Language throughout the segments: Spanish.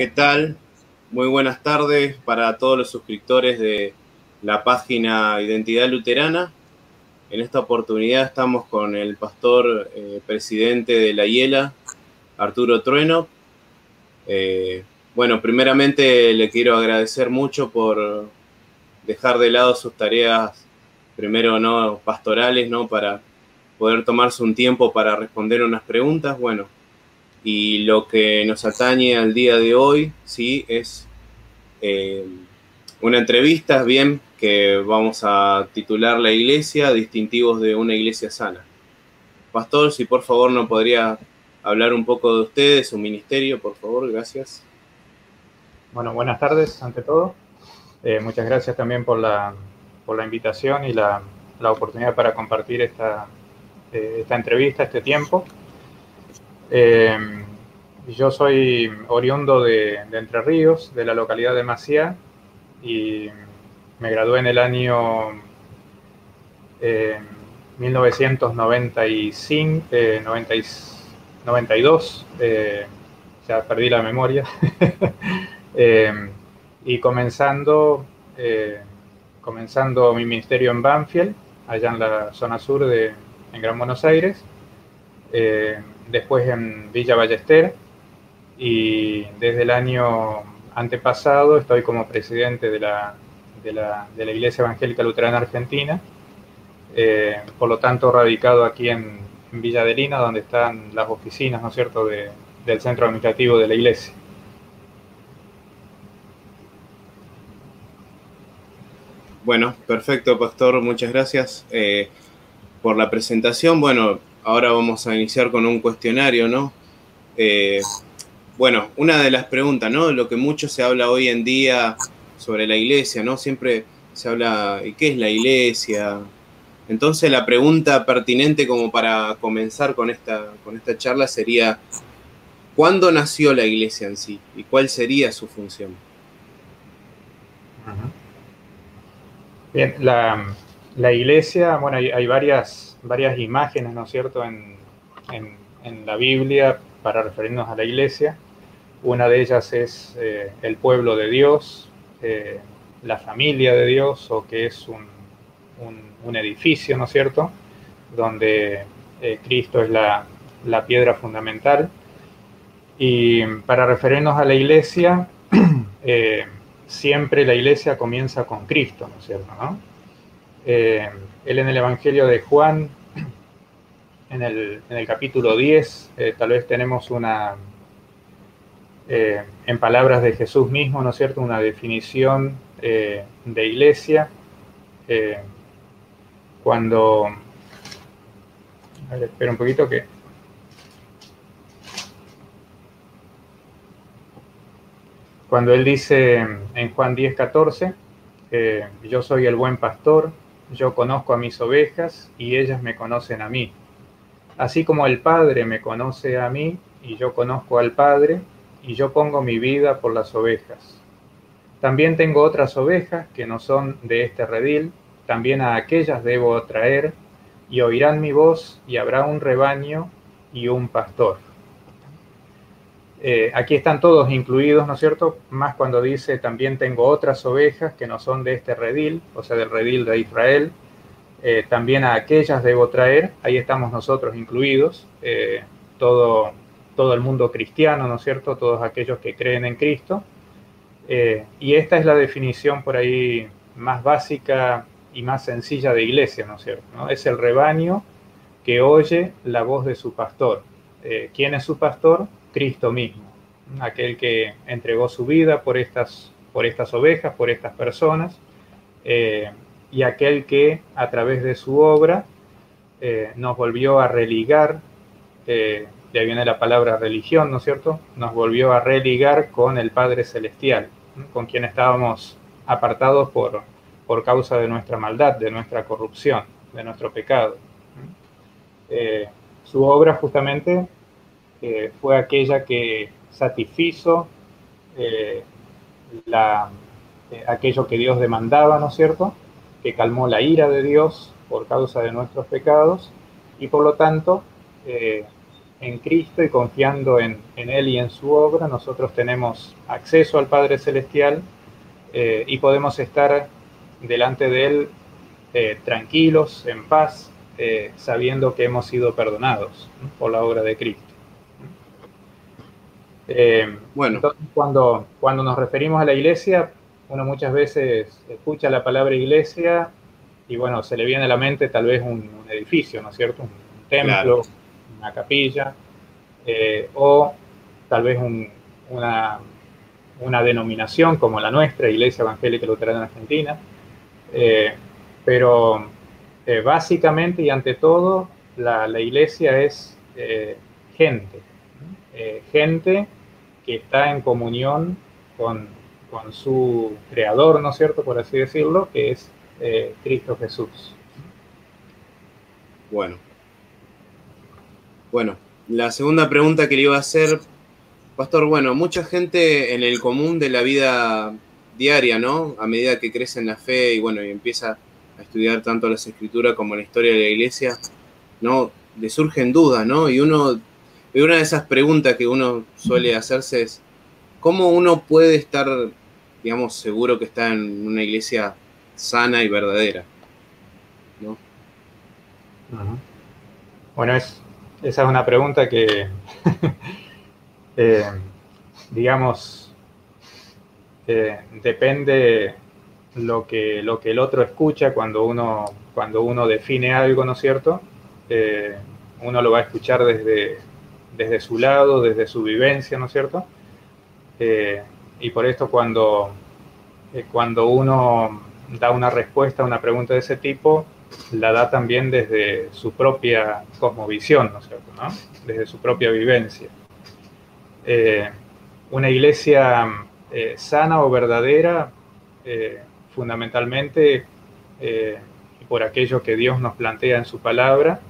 ¿Qué tal? Muy buenas tardes para todos los suscriptores de la página Identidad Luterana. En esta oportunidad estamos con el pastor eh, presidente de la IELA, Arturo Trueno. Eh, bueno, primeramente le quiero agradecer mucho por dejar de lado sus tareas, primero no pastorales, ¿no? Para poder tomarse un tiempo para responder unas preguntas. Bueno, y lo que nos atañe al día de hoy, sí, es eh, una entrevista, bien, que vamos a titular La Iglesia, distintivos de una iglesia sana. Pastor, si por favor no podría hablar un poco de ustedes, su ministerio, por favor, gracias. Bueno, buenas tardes ante todo. Eh, muchas gracias también por la, por la invitación y la, la, oportunidad para compartir esta, eh, esta entrevista, este tiempo. Eh, yo soy oriundo de, Entre Ríos, de la localidad de Maciá, y me gradué en el año 1995, eh, 92, eh, ya perdí la memoria, y comenzando, comenzando mi ministerio en Banfield, allá en la zona sur de en Gran Buenos Aires después en Villa Ballester y desde el año antepasado estoy como presidente de la, de la, de la Iglesia Evangélica Luterana Argentina, eh, por lo tanto radicado aquí en, Villa Adelina, donde están las oficinas, ¿no es cierto?, de, del centro administrativo de la iglesia. Bueno, perfecto, Pastor, muchas gracias eh, por la presentación. Bueno, ahora vamos a iniciar con un cuestionario, ¿no? Eh, bueno, una de las preguntas, ¿no? Lo que mucho se habla hoy en día sobre la iglesia, ¿no? Siempre se habla, ¿y qué es la iglesia? Entonces la pregunta pertinente como para comenzar con esta, con esta charla sería, ¿cuándo nació la iglesia en sí? ¿Y cuál sería su función? Bien, la, la iglesia, bueno, hay, varias, varias imágenes, ¿no es cierto?, en, en, la Biblia para referirnos a la iglesia. Una de ellas es eh, el pueblo de Dios, eh, la familia de Dios, o que es un, un, edificio, ¿no es cierto?, donde eh, Cristo es la, la, piedra fundamental. Y para referirnos a la iglesia, siempre la iglesia comienza con Cristo, ¿no es cierto?. Eh, él en el Evangelio de Juan, en el, capítulo 10, eh, tal vez tenemos una, eh, en palabras de Jesús mismo, ¿no es cierto?, una definición de iglesia. cuando, a ver, espera un poquito que... Cuando él dice en Juan 10, 14, yo soy el buen pastor, yo conozco a mis ovejas y ellas me conocen a mí. Así como el Padre me conoce a mí y yo conozco al Padre y yo pongo mi vida por las ovejas. También tengo otras ovejas que no son de este redil, también a aquellas debo traer y oirán mi voz y habrá un rebaño y un pastor. Eh, aquí están todos incluidos, ¿no es cierto? Más cuando dice también tengo otras ovejas que no son de este redil, o sea, del redil de Israel. Eh, también a aquellas debo traer, ahí estamos nosotros incluidos, eh, todo, todo el mundo cristiano, ¿no es cierto? Todos aquellos que creen en Cristo. y esta es la definición por ahí más básica y más sencilla de iglesia, ¿no es cierto? Es el rebaño que oye la voz de su pastor. ¿Quién es su pastor? Cristo mismo, aquel que entregó su vida por estas, por estas ovejas, por estas personas, eh, y aquel que a través de su obra eh, nos volvió a religar, eh, de ahí viene la palabra religión, ¿no es cierto? Nos volvió a religar con el Padre Celestial, con quien estábamos apartados por, por causa de nuestra maldad, de nuestra corrupción, de nuestro pecado. su obra justamente fue aquella que satisfizo eh, la, eh, aquello que Dios demandaba, ¿no es cierto? Que calmó la ira de Dios por causa de nuestros pecados y por lo tanto eh, en Cristo y confiando en, Él y en su obra, nosotros tenemos acceso al Padre Celestial eh, y podemos estar delante de Él eh, tranquilos, en paz, eh, sabiendo que hemos sido perdonados por la obra de Cristo. Bueno. Entonces, cuando, cuando nos referimos a la iglesia, uno muchas veces escucha la palabra iglesia y bueno, se le viene a la mente tal vez un, edificio, ¿no es cierto? Un, templo, una capilla, eh, o tal vez una, una, denominación como la nuestra, Iglesia Evangélica Luterana Argentina, eh, pero eh, básicamente y ante todo la, iglesia es gente, gente que está en comunión con, con, su creador, ¿no es cierto?, por así decirlo, que es Cristo Jesús. Bueno, bueno, la segunda pregunta que le iba a hacer, Pastor, bueno, mucha gente en el común de la vida diaria, ¿no? A medida que crece en la fe y bueno, y empieza a estudiar tanto las escrituras como la historia de la iglesia, ¿no? Le surgen dudas, ¿no? Y uno, y una de esas preguntas que uno suele hacerse es, ¿cómo uno puede estar, digamos, seguro que está en una iglesia sana y verdadera? ¿no? Bueno, es, esa es una pregunta que, eh, digamos, eh, depende lo que, lo que el otro escucha cuando uno, cuando uno define algo, ¿no es cierto? Eh, uno lo va a escuchar desde, desde su lado, desde su vivencia, ¿no es cierto? y por esto cuando, cuando uno da una respuesta a una pregunta de ese tipo, la da también desde su propia cosmovisión, ¿no es cierto? Desde su propia vivencia. Eh, una iglesia eh, sana o verdadera, eh, fundamentalmente, por aquello que Dios nos plantea en su palabra,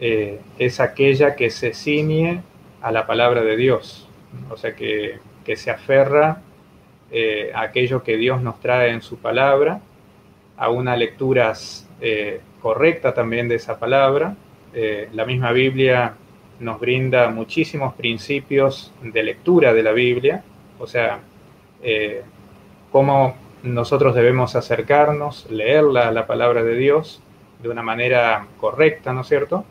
es aquella que se ciñe a la palabra de Dios, o sea, que, que se aferra a aquello que Dios nos trae en su palabra, a unas lecturas eh, correcta también de esa palabra. Eh, la misma Biblia nos brinda muchísimos principios de lectura de la Biblia, o sea, eh, cómo nosotros debemos acercarnos, leerla, la palabra de Dios, de una manera correcta, ¿no es cierto?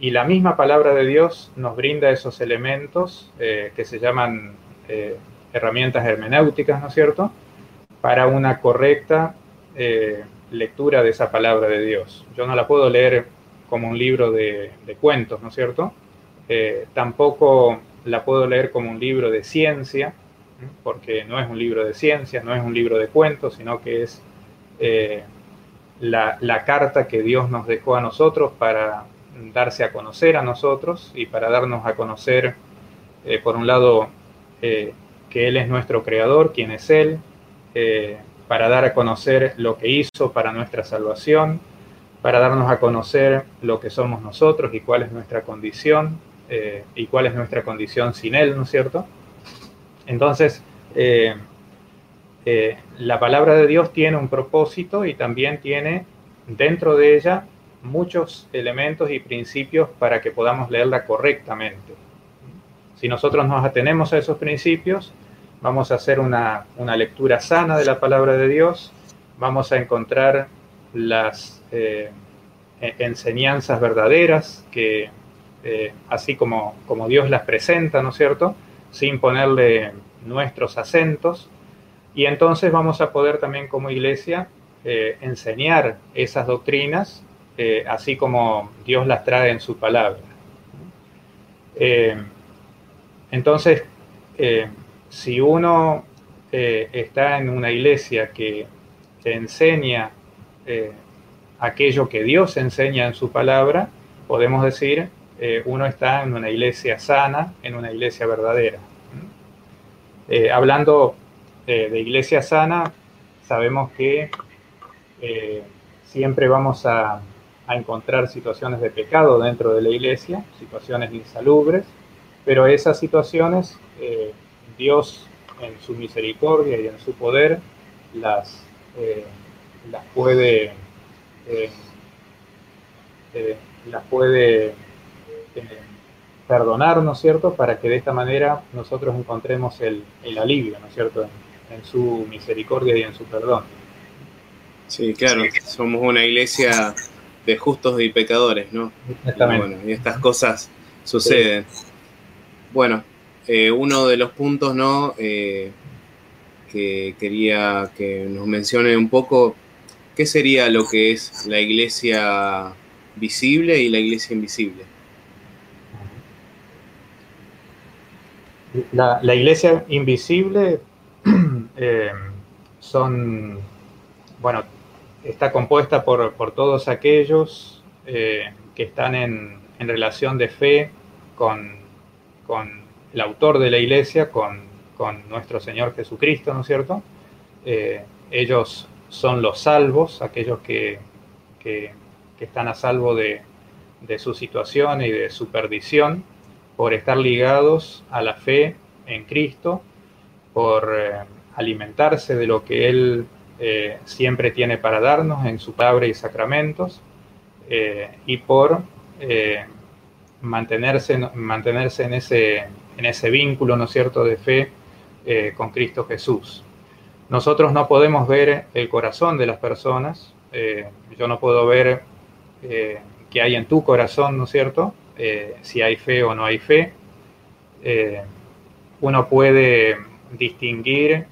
Y la misma palabra de Dios nos brinda esos elementos que se llaman herramientas hermenéuticas, ¿no es cierto? Para una correcta lectura de esa palabra de Dios. Yo no la puedo leer como un libro de, cuentos, ¿no es cierto? Eh, tampoco la puedo leer como un libro de ciencia, porque no es un libro de ciencia, no es un libro de cuentos, sino que es eh, la, carta que Dios nos dejó a nosotros para darse a conocer a nosotros y para darnos a conocer, eh, por un lado, que Él es nuestro creador, quién es Él, para dar a conocer lo que hizo para nuestra salvación, para darnos a conocer lo que somos nosotros y cuál es nuestra condición eh, y cuál es nuestra condición sin Él, ¿no es cierto? Entonces, eh, eh, la palabra de Dios tiene un propósito y también tiene dentro de ella muchos elementos y principios para que podamos leerla correctamente. Si nosotros nos atenemos a esos principios, vamos a hacer una, lectura sana de la palabra de Dios, vamos a encontrar las eh, e-, enseñanzas verdaderas que eh, así como, como Dios las presenta, ¿no es cierto? Sin ponerle nuestros acentos. Y entonces vamos a poder también como iglesia eh, enseñar esas doctrinas así como Dios las trae en su palabra. entonces, si uno eh, está en una iglesia que enseña eh, aquello que Dios enseña en su palabra, podemos decir, eh, uno está en una iglesia sana, en una iglesia verdadera. hablando de iglesia sana, sabemos que siempre vamos a, a encontrar situaciones de pecado dentro de la iglesia, situaciones insalubres, pero esas situaciones Dios en su misericordia y en su poder las, eh, las puede, eh, eh, las puede perdonar, ¿no es cierto?, para que de esta manera nosotros encontremos el, alivio, ¿no es cierto?, en, su misericordia y en su perdón. Sí, claro, somos una iglesia de justos y pecadores, ¿no? Exactamente. Y, estas cosas suceden. Bueno, eh, uno de los puntos, ¿no? Eh, que quería que nos mencione un poco, ¿qué sería lo que es la iglesia visible y la iglesia invisible? La, iglesia invisible eh, son, bueno, está compuesta por, todos aquellos que están en, en, relación de fe con, con el autor de la iglesia, con, nuestro Señor Jesucristo, ¿no es cierto? Eh, ellos son los salvos, aquellos que, están a salvo de, su situación y de su perdición, por estar ligados a la fe en Cristo, por eh, alimentarse de lo que Él eh, siempre tiene para darnos en su palabra y sacramentos, y por mantenerse, mantenerse en ese en ese vínculo, ¿no cierto?, de fe eh, con Cristo Jesús. Nosotros no podemos ver el corazón de las personas, eh, yo no puedo ver eh, qué hay en tu corazón, ¿no es cierto?, si hay fe o no hay fe. uno puede distinguir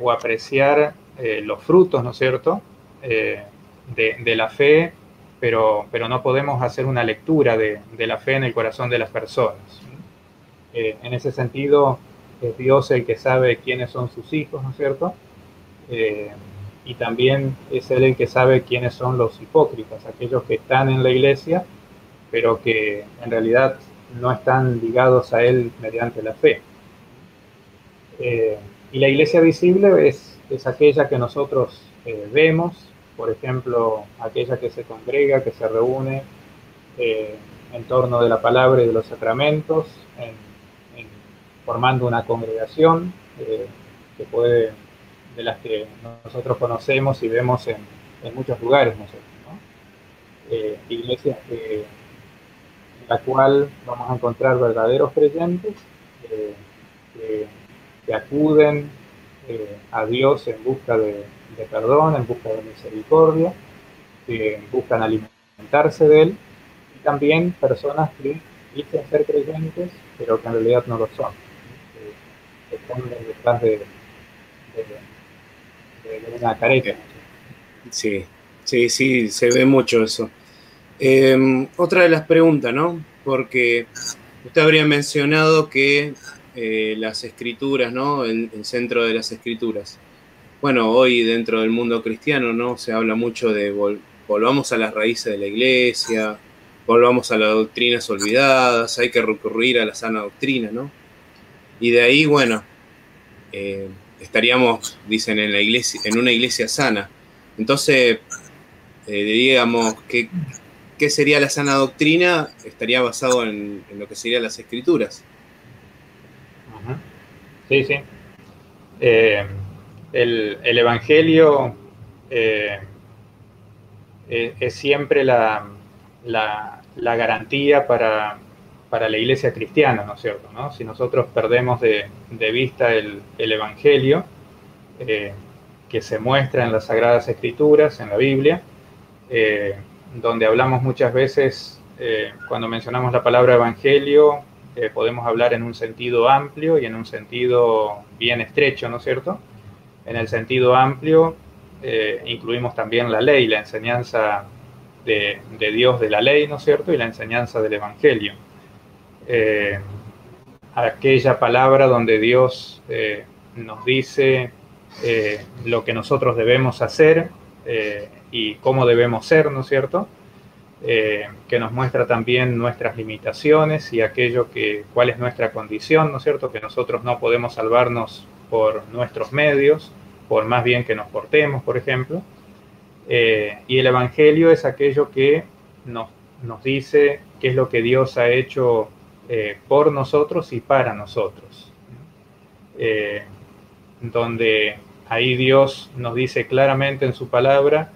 o apreciar los frutos, ¿no es cierto?, de, la fe, pero, pero no podemos hacer una lectura de, de la fe en el corazón de las personas. Eh, en ese sentido, es Dios el que sabe quiénes son sus hijos, ¿no es cierto? Eh, y también es Él el que sabe quiénes son los hipócritas, aquellos que están en la iglesia, pero que en realidad no están ligados a Él mediante la fe. Eh, y la iglesia visible es, es aquella que nosotros vemos, por ejemplo, aquella que se congrega, que se reúne en torno de la palabra y de los sacramentos, en formando una congregación eh, que puede, de las que nosotros conocemos y vemos en, muchos lugares nosotros, eh, iglesias en la cual vamos a encontrar verdaderos creyentes eh, que, acuden a Dios en busca de, perdón, en busca de misericordia, que buscan alimentarse de Él, y también personas que dicen ser creyentes, pero que en realidad no lo son detrás de, una careta. Sí, sí, sí, se ve mucho eso. Em, otra de las preguntas, ¿no? Porque usted habría mencionado que eh, las escrituras, ¿no? El, centro de las escrituras. Bueno, hoy dentro del mundo cristiano, ¿no? Se habla mucho de volvamos a las raíces de la iglesia, volvamos a las doctrinas olvidadas, hay que recurrir a la sana doctrina, ¿no? Y de ahí, bueno, eh, estaríamos, dicen, en, la iglesia, en una iglesia sana. Entonces, eh, digamos, ¿qué, ¿qué, sería la sana doctrina? Estaría basado en, lo que serían las escrituras. Sí. Eh, el, Evangelio es siempre la, la garantía para, para la iglesia cristiana, ¿no es cierto? Si nosotros perdemos de, vista el, Evangelio, eh, que se muestra en las Sagradas Escrituras, en la Biblia, eh, donde hablamos muchas veces, eh, cuando mencionamos la palabra Evangelio, podemos hablar en un sentido amplio y en un sentido bien estrecho, ¿no es cierto? En el sentido amplio incluimos también la ley, la enseñanza de, de Dios de la ley, ¿no es cierto? Y la enseñanza del Evangelio. Eh, aquella palabra donde Dios eh, nos dice eh, lo que nosotros debemos hacer y cómo debemos ser, ¿no es cierto? Que nos muestra también nuestras limitaciones y aquello que, cuál es nuestra condición, ¿no es cierto? Que nosotros no podemos salvarnos por nuestros medios, por más bien que nos portemos, por ejemplo. y el Evangelio es aquello que nos, nos dice qué es lo que Dios ha hecho eh, por nosotros y para nosotros. Eh, donde ahí Dios nos dice claramente en su palabra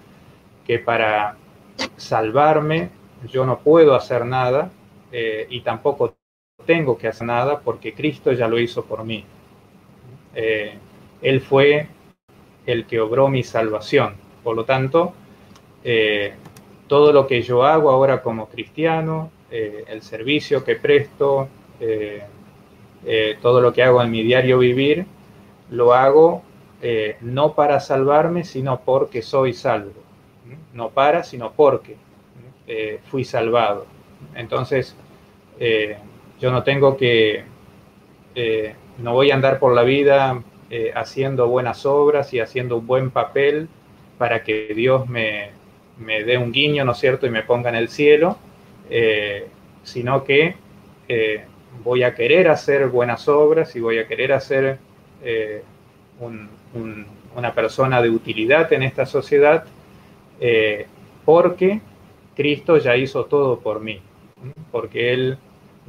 que para salvarme yo no puedo hacer nada eh, y tampoco tengo que hacer nada porque Cristo ya lo hizo por mí. Eh, él fue el que obró mi salvación. Por lo tanto, eh, todo lo que yo hago ahora como cristiano, el servicio que presto, todo lo que hago en mi diario vivir, lo hago no para salvarme, sino porque soy salvo. No para, sino porque fui salvado. Entonces, yo no tengo que, no voy a andar por la vida eh, haciendo buenas obras y haciendo un buen papel para que Dios me, dé un guiño, ¿no es cierto?, y me ponga en el cielo, eh, sino que eh, voy a querer hacer buenas obras y voy a querer hacer una persona de utilidad en esta sociedad, porque Cristo ya hizo todo por mí, porque Él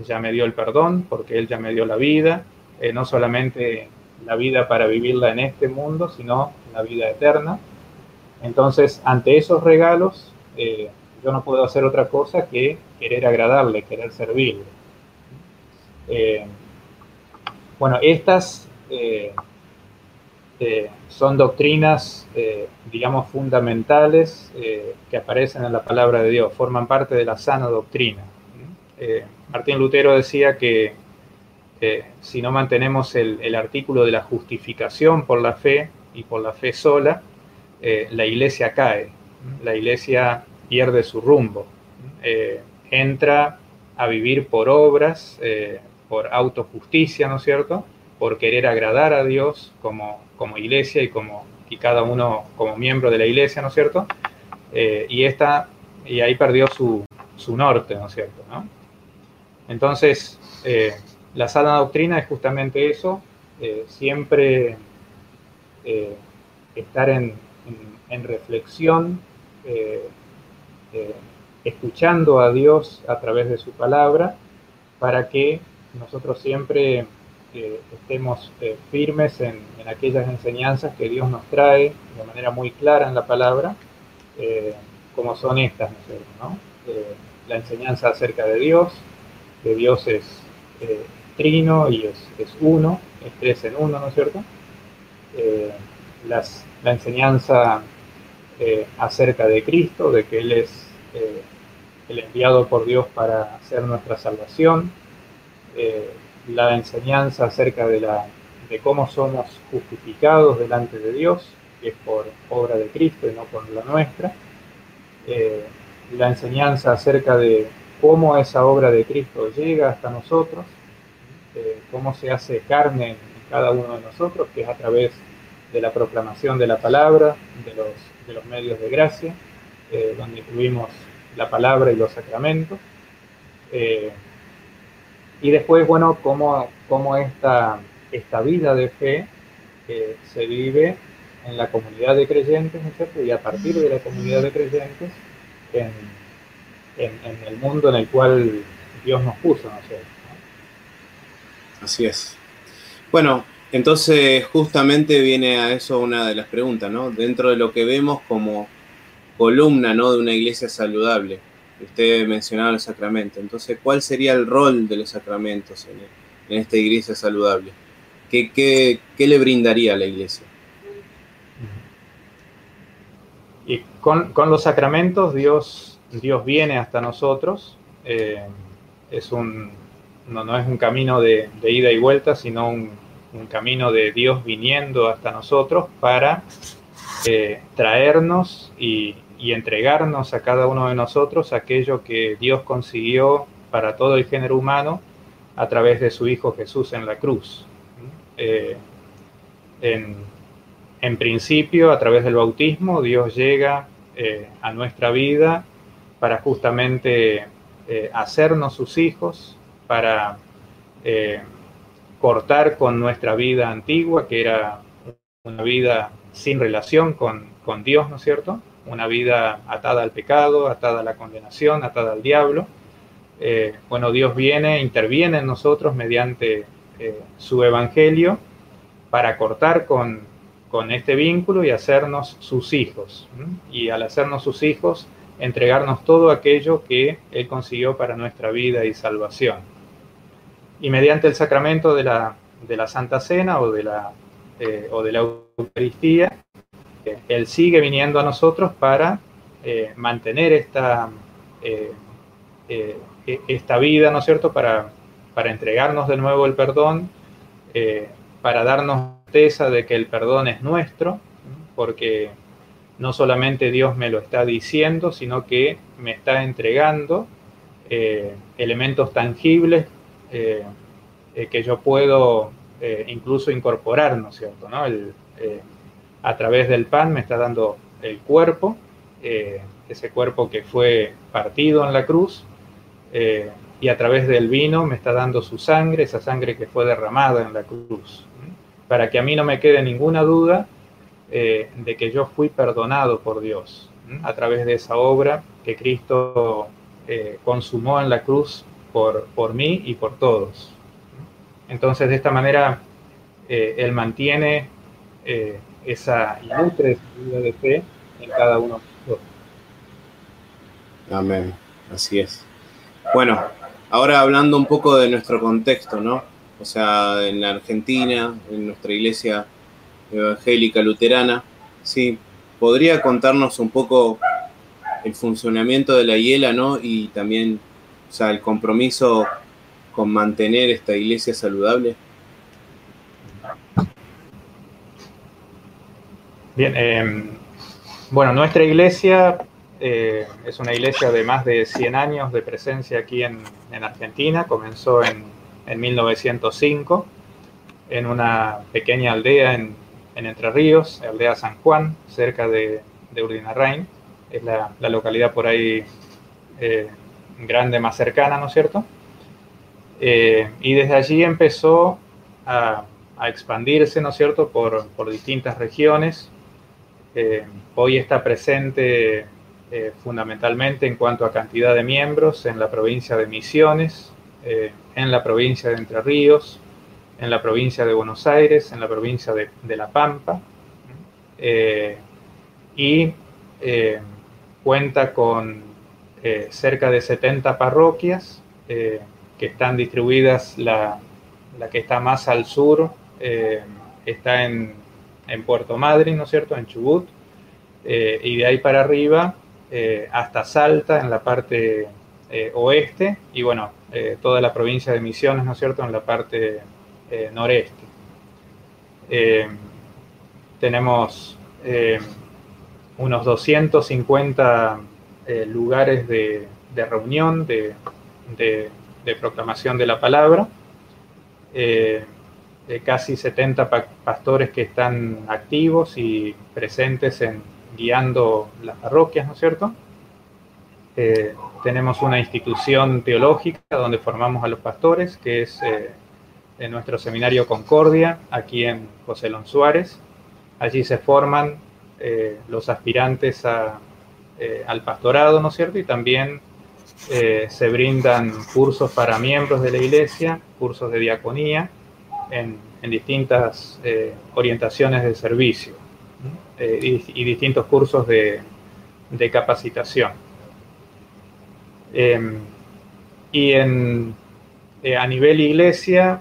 ya me dio el perdón, porque Él ya me dio la vida, no solamente la vida para vivirla en este mundo, sino la vida eterna. Entonces, ante esos regalos, eh, yo no puedo hacer otra cosa que querer agradarle, querer servirle. Eh, bueno, estas eh, son doctrinas, digamos, fundamentales que aparecen en la palabra de Dios, forman parte de la sana doctrina. Martín Lutero decía que si no mantenemos el, artículo de la justificación por la fe y por la fe sola, eh, la iglesia cae, la iglesia pierde su rumbo, eh, entra a vivir por obras, eh, por autojusticia, ¿no es cierto? Por querer agradar a Dios como, como iglesia y, como, y cada uno como miembro de la iglesia, ¿no es cierto? y, esta, y ahí perdió su, su norte, ¿no es cierto? ¿no? Entonces, la sana doctrina es justamente eso, eh, siempre eh, estar en, reflexión, eh, escuchando a Dios a través de su palabra, para que nosotros siempre estemos firmes en, aquellas enseñanzas que Dios nos trae de manera muy clara en la palabra, como son estas, ¿no? la enseñanza acerca de Dios, que Dios es trino y es, uno, es tres en uno, ¿no es cierto? Eh, la enseñanza eh, acerca de Cristo, de que Él es eh, el enviado por Dios para hacer nuestra salvación, la enseñanza acerca de, la, de cómo somos justificados delante de Dios, que es por obra de Cristo y no por la nuestra, la enseñanza acerca de cómo esa obra de Cristo llega hasta nosotros, cómo se hace carne en cada uno de nosotros, que es a través de la proclamación de la palabra, de los, de los medios de gracia, eh, donde incluimos la palabra y los sacramentos. Y después, bueno, cómo, cómo esta, esta vida de fe eh, se vive en la comunidad de creyentes, ¿no Y a partir de la comunidad de creyentes, en, en, en el mundo en el cual Dios nos puso, ¿no es Así es. Bueno, entonces justamente viene a eso una de las preguntas, ¿no? Dentro de lo que vemos como columna, ¿no? De una iglesia saludable. Usted mencionaba el sacramento. Entonces, ¿cuál sería el rol de los sacramentos en, esta iglesia saludable? ¿Qué, qué, le brindaría a la iglesia? Y con, los sacramentos Dios, Dios viene hasta nosotros. Eh, es un, no, es un camino de, ida y vuelta, sino un, camino de Dios viniendo hasta nosotros para eh, traernos y, entregarnos a cada uno de nosotros aquello que Dios consiguió para todo el género humano a través de su Hijo Jesús en la cruz. Eh, en, principio, a través del bautismo, Dios llega eh, a nuestra vida para justamente hacernos sus hijos, para eh, cortar con nuestra vida antigua, que era una vida sin relación con, Dios, ¿no es cierto? Una vida atada al pecado, atada a la condenación, atada al diablo. Eh, bueno, Dios viene, interviene en nosotros mediante eh, su evangelio para cortar con, este vínculo y hacernos sus hijos. Y al hacernos sus hijos, entregarnos todo aquello que Él consiguió para nuestra vida y salvación. y mediante el sacramento de la, de la Santa Cena o de la, o de la Eucaristía, Él sigue viniendo a nosotros para mantener esta, esta vida, ¿no es cierto?, para, para entregarnos de nuevo el perdón, para darnos certeza de que el perdón es nuestro, porque no solamente Dios me lo está diciendo, sino que me está entregando eh, elementos tangibles eh, eh, que yo puedo incluso incorporar, ¿no es cierto? A través del pan me está dando el cuerpo, ese cuerpo que fue partido en la cruz, y a través del vino me está dando su sangre, esa sangre que fue derramada en la cruz, para que a mí no me quede ninguna duda eh, de que yo fui perdonado por Dios a través de esa obra que Cristo eh, consumó en la cruz por, por mí y por todos. Entonces, de esta manera, eh, Él mantiene esa ilustre vida de fe en cada uno de nosotros. Amén, así es. Bueno, ahora hablando un poco de nuestro contexto, ¿no? O sea, en la Argentina, en nuestra iglesia evangélica luterana. Sí, podría contarnos un poco el funcionamiento de la hiela, ¿no? Y también, o sea, el compromiso con mantener esta iglesia saludable. Bien, em, bueno, nuestra iglesia eh, es una iglesia de más de 100 años de presencia aquí en, Argentina. Comenzó en, en 1905 en una pequeña aldea en en Entre Ríos, aldea San Juan, cerca de, de Urdinarrain. Es la, localidad por ahí eh, grande más cercana, ¿no es cierto? Eh, y desde allí empezó a, expandirse, ¿no es cierto?, por, distintas regiones. Eh, hoy está presente fundamentalmente en cuanto a cantidad de miembros en la provincia de Misiones, en la provincia de Entre Ríos, en la provincia de Buenos Aires, en la provincia de, La Pampa, eh, y eh, cuenta con eh, cerca de 70 parroquias que están distribuidas, la, que está más al sur está en, Puerto Madryn, ¿no es cierto?, en Chubut, y de ahí para arriba hasta Salta, en la parte oeste, y bueno, toda la provincia de Misiones, ¿no es cierto?, en la parte eh, noreste. Eh, tenemos eh, unos 250 lugares de, reunión, de, proclamación de la palabra, casi 70 pastores que están activos y presentes en guiando las parroquias, ¿no es cierto? tenemos una institución teológica donde formamos a los pastores, que es en nuestro seminario Concordia, aquí en José Lon Suárez. Allí se forman eh, los aspirantes eh, al pastorado, ¿no es cierto? Y también eh, se brindan cursos para miembros de la iglesia, cursos de diaconía, en, distintas orientaciones de servicio y, distintos cursos de, de capacitación. Em, y en, a nivel iglesia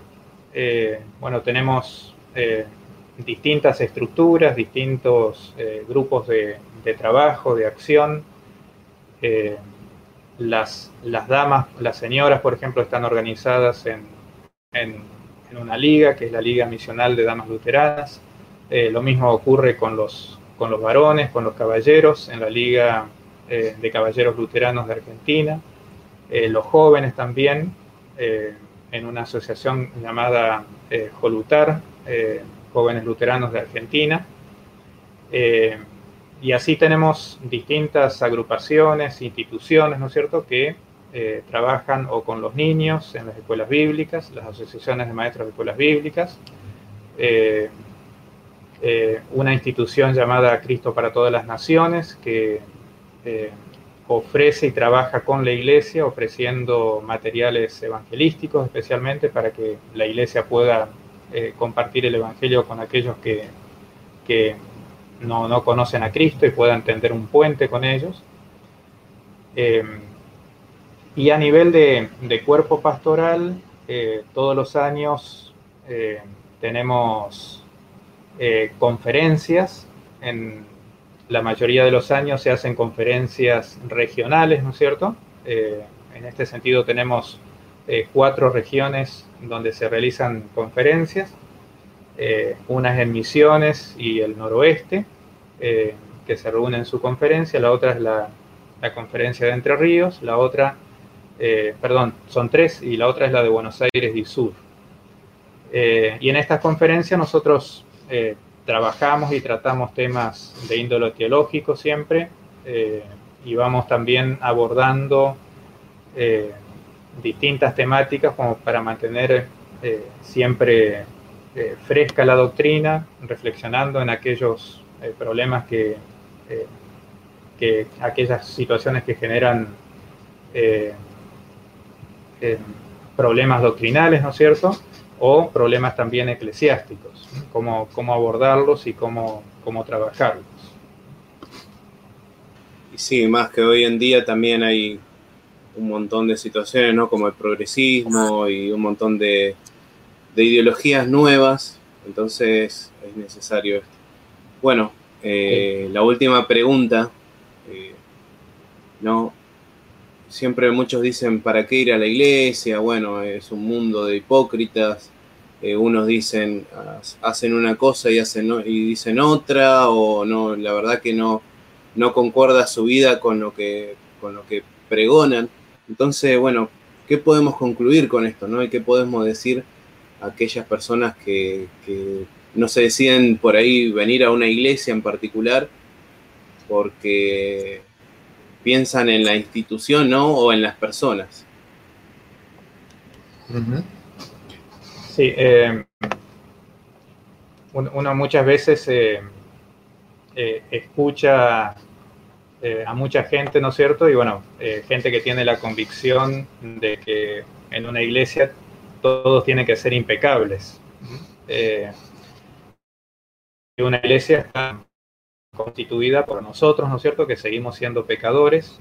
eh, bueno, tenemos eh, distintas estructuras, distintos eh, grupos de, trabajo, de acción. Las, las, damas, las señoras, por ejemplo, están organizadas en, una liga, que es la Liga Misional de Damas Luteranas. lo mismo ocurre con los, con los varones, con los caballeros, en la Liga de Caballeros Luteranos de Argentina. los jóvenes también en una asociación llamada eh, Jolutar, eh, Jóvenes Luteranos de Argentina. Eh, y así tenemos distintas agrupaciones, instituciones, ¿no es cierto?, que trabajan o con los niños en las escuelas bíblicas, las asociaciones de maestros de escuelas bíblicas, una institución llamada Cristo para todas las Naciones, que ofrece y trabaja con la iglesia ofreciendo materiales evangelísticos especialmente para que la iglesia pueda eh, compartir el evangelio con aquellos que, no, conocen a Cristo y puedan tender un puente con ellos. Eh, y a nivel de, cuerpo pastoral, todos los años tenemos conferencias, en la mayoría de los años se hacen conferencias regionales, ¿no es cierto? en este sentido tenemos cuatro regiones donde se realizan conferencias, eh, unas en Misiones y el Noroeste, eh, que se reúnen en su conferencia, la otra es la, conferencia de Entre Ríos, la otra, eh, perdón, son tres, y la otra es la de Buenos Aires y Sur. y en estas conferencias nosotros trabajamos y tratamos temas de índole teológico siempre, y vamos también abordando distintas temáticas como para mantener eh, siempre eh, fresca la doctrina, reflexionando en aquellos eh, problemas que, que, aquellas situaciones que generan problemas doctrinales, ¿no es cierto? O problemas también eclesiásticos, cómo, cómo abordarlos y cómo, cómo trabajarlos. Y sí, más que hoy en día también hay un montón de situaciones, ¿no? Como el progresismo y un montón de, ideologías nuevas, entonces es necesario esto. Bueno, eh, la última pregunta, eh, ¿no? Siempre muchos dicen, ¿para qué ir a la iglesia? Bueno, es un mundo de hipócritas. Eh, unos dicen, hacen una cosa y, hacen, y dicen otra, o no, la verdad que no, no concuerda su vida con lo que, con lo que pregonan. Entonces, bueno, ¿qué podemos concluir con esto? ¿no? ¿Y qué podemos decir a aquellas personas que, no se deciden por ahí venir a una iglesia en particular porque piensan en la institución ¿no? o en las personas? Sí, eh, uno muchas veces eh, eh, escucha eh, a mucha gente, ¿no es cierto? Y bueno, eh, gente que tiene la convicción de que en una iglesia todos tienen que ser impecables. Eh, una iglesia está constituida por nosotros, ¿no es cierto? Que seguimos siendo pecadores,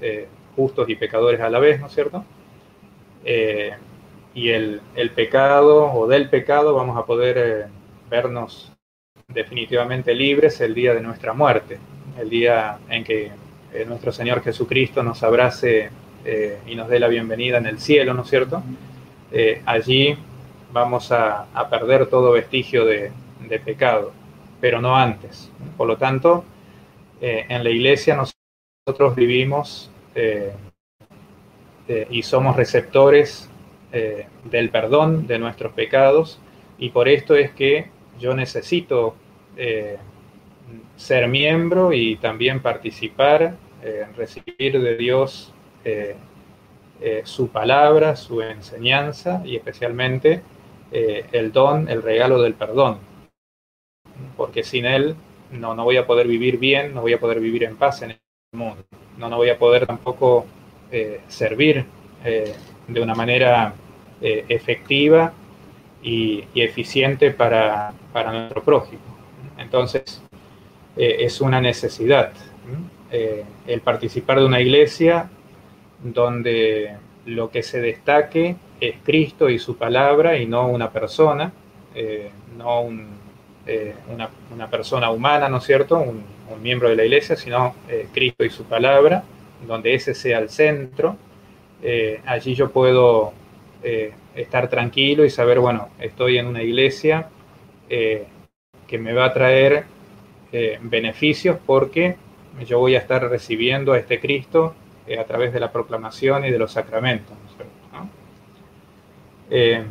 justos y pecadores a la vez, ¿no es cierto? y el, pecado o del pecado vamos a poder vernos definitivamente libres el día de nuestra muerte, el día en que eh, nuestro Señor Jesucristo nos abrace eh, y nos dé la bienvenida en el cielo, ¿no es cierto? Eh, allí vamos a, perder todo vestigio de, pecado, pero no antes. Por lo tanto, en la iglesia nosotros vivimos y somos receptores del perdón de nuestros pecados y por esto es que yo necesito ser miembro y también participar, eh, recibir de Dios eh, eh, su palabra, su enseñanza y especialmente el don, el regalo del perdón. Porque sin Él no, no voy a poder vivir bien, no voy a poder vivir en paz en el mundo, no, no voy a poder tampoco servir de una manera efectiva y, eficiente para, para nuestro prójimo. Entonces, eh, es una necesidad. Eh, el participar de una iglesia donde lo que se destaque es Cristo y su palabra y no una persona, eh, no una, persona humana, ¿no es cierto? Un, miembro de la iglesia, sino Cristo y su palabra, donde ese sea el centro. allí yo puedo estar tranquilo y saber, bueno, estoy en una iglesia que me va a traer eh, beneficios porque yo voy a estar recibiendo a este Cristo eh, a través de la proclamación y de los sacramentos. Eh,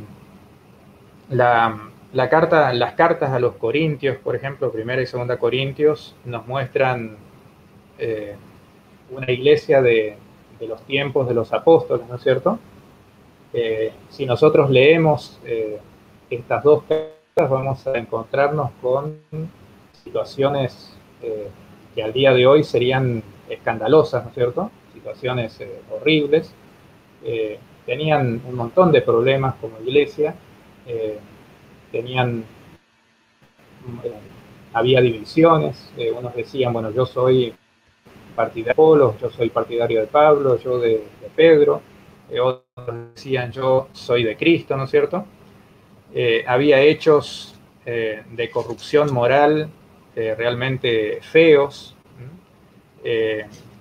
la, carta, las cartas a los Corintios, por ejemplo, primera y segunda Corintios, nos muestran una iglesia de, de, los tiempos de los apóstoles, ¿no es cierto? si nosotros leemos estas dos cartas, vamos a encontrarnos con situaciones eh, que al día de hoy serían escandalosas, ¿no es cierto? Situaciones eh, horribles. Eh, tenían un montón de problemas como iglesia, tenían, había divisiones, unos decían, bueno, yo soy partidario de Polo, yo soy partidario de Pablo, yo de, Pedro, otros decían yo soy de Cristo, ¿no es cierto? había hechos de corrupción moral realmente feos,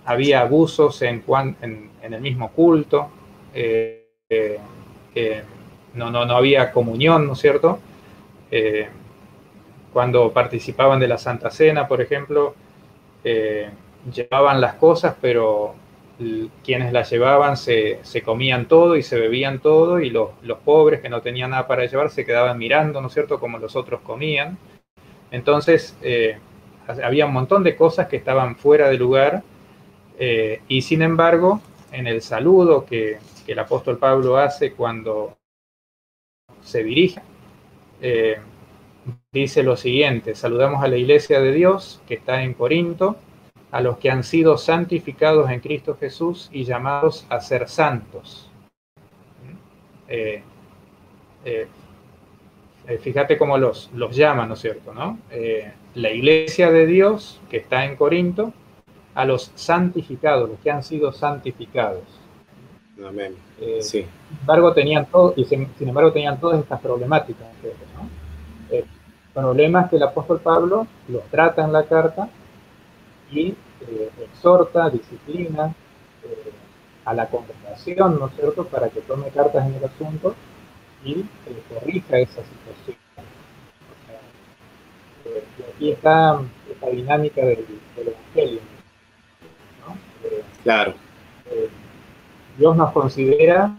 había abusos en, en, el mismo culto, no, no, no había comunión, ¿no es cierto? Cuando participaban de la Santa Cena, por ejemplo, eh, llevaban las cosas, pero quienes las llevaban se, comían todo y se bebían todo y los, pobres que no tenían nada para llevar se quedaban mirando, ¿no es cierto?, como los otros comían. Entonces, eh, había un montón de cosas que estaban fuera de lugar eh, y sin embargo, en el saludo que, el apóstol Pablo hace cuando se dirige, dice lo siguiente, saludamos a la iglesia de Dios que está en Corinto, a los que han sido santificados en Cristo Jesús y llamados a ser santos. Eh, eh, eh, fíjate cómo los, los llama, ¿no es cierto? ¿no? la iglesia de Dios que está en Corinto, a los santificados, los que han sido santificados. Amén. sí. Sin embargo, tenían todo, y sin, embargo tenían todas estas problemáticas. ¿no? problemas que el apóstol Pablo los trata en la carta y eh, exhorta, disciplina eh, a la congregación, ¿no es cierto?, para que tome cartas en el asunto y eh, corrija esa situación. y aquí está esta dinámica del, Evangelio. claro. Dios nos considera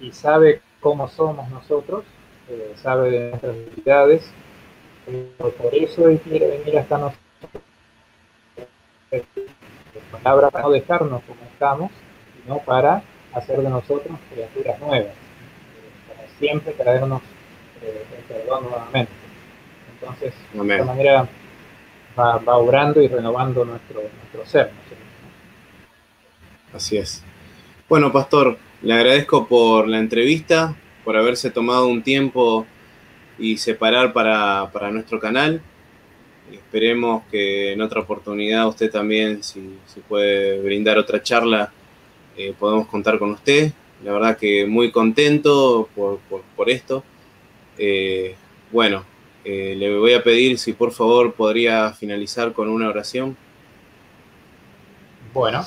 y sabe cómo somos nosotros sabe de nuestras debilidades, por eso Él quiere venir hasta nosotros. Palabra para no dejarnos como estamos, sino para hacer de nosotros criaturas nuevas, para siempre traernos eh, el perdón nuevamente. Entonces, de esta manera va, va, obrando y renovando nuestro, nuestro ser. Así es. Bueno, Pastor, le agradezco por la entrevista, por haberse tomado un tiempo y separar para, nuestro canal. esperemos que en otra oportunidad usted también, si, puede brindar otra charla, eh, podemos contar con usted. La verdad que muy contento por, esto. Eh, bueno, eh, le voy a pedir si por favor podría finalizar con una oración. Bueno,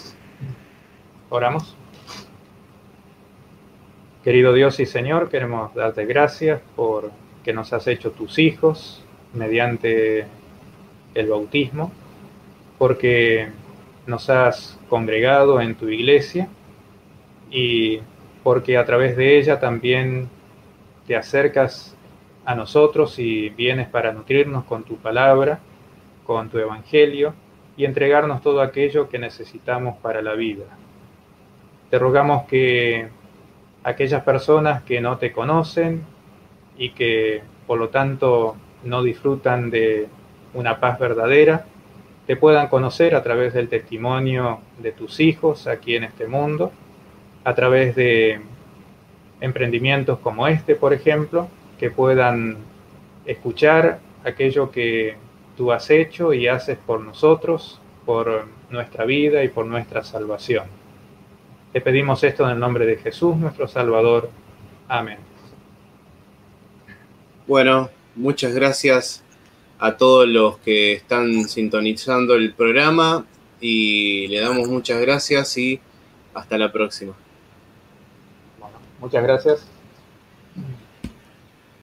oramos. Querido Dios y Señor, queremos darte gracias por que nos has hecho tus hijos mediante el bautismo, porque nos has congregado en tu iglesia y porque a través de ella también te acercas a nosotros y vienes para nutrirnos con tu palabra, con tu evangelio y entregarnos todo aquello que necesitamos para la vida. Te rogamos que aquellas personas que no te conocen y que por lo tanto no disfrutan de una paz verdadera, te puedan conocer a través del testimonio de tus hijos aquí en este mundo, a través de emprendimientos como este, por ejemplo, que puedan escuchar aquello que tú has hecho y haces por nosotros, por nuestra vida y por nuestra salvación. Te pedimos esto en el nombre de Jesús, nuestro Salvador. Amén. Bueno, muchas gracias a todos los que están sintonizando el programa y le damos muchas gracias y hasta la próxima. muchas gracias.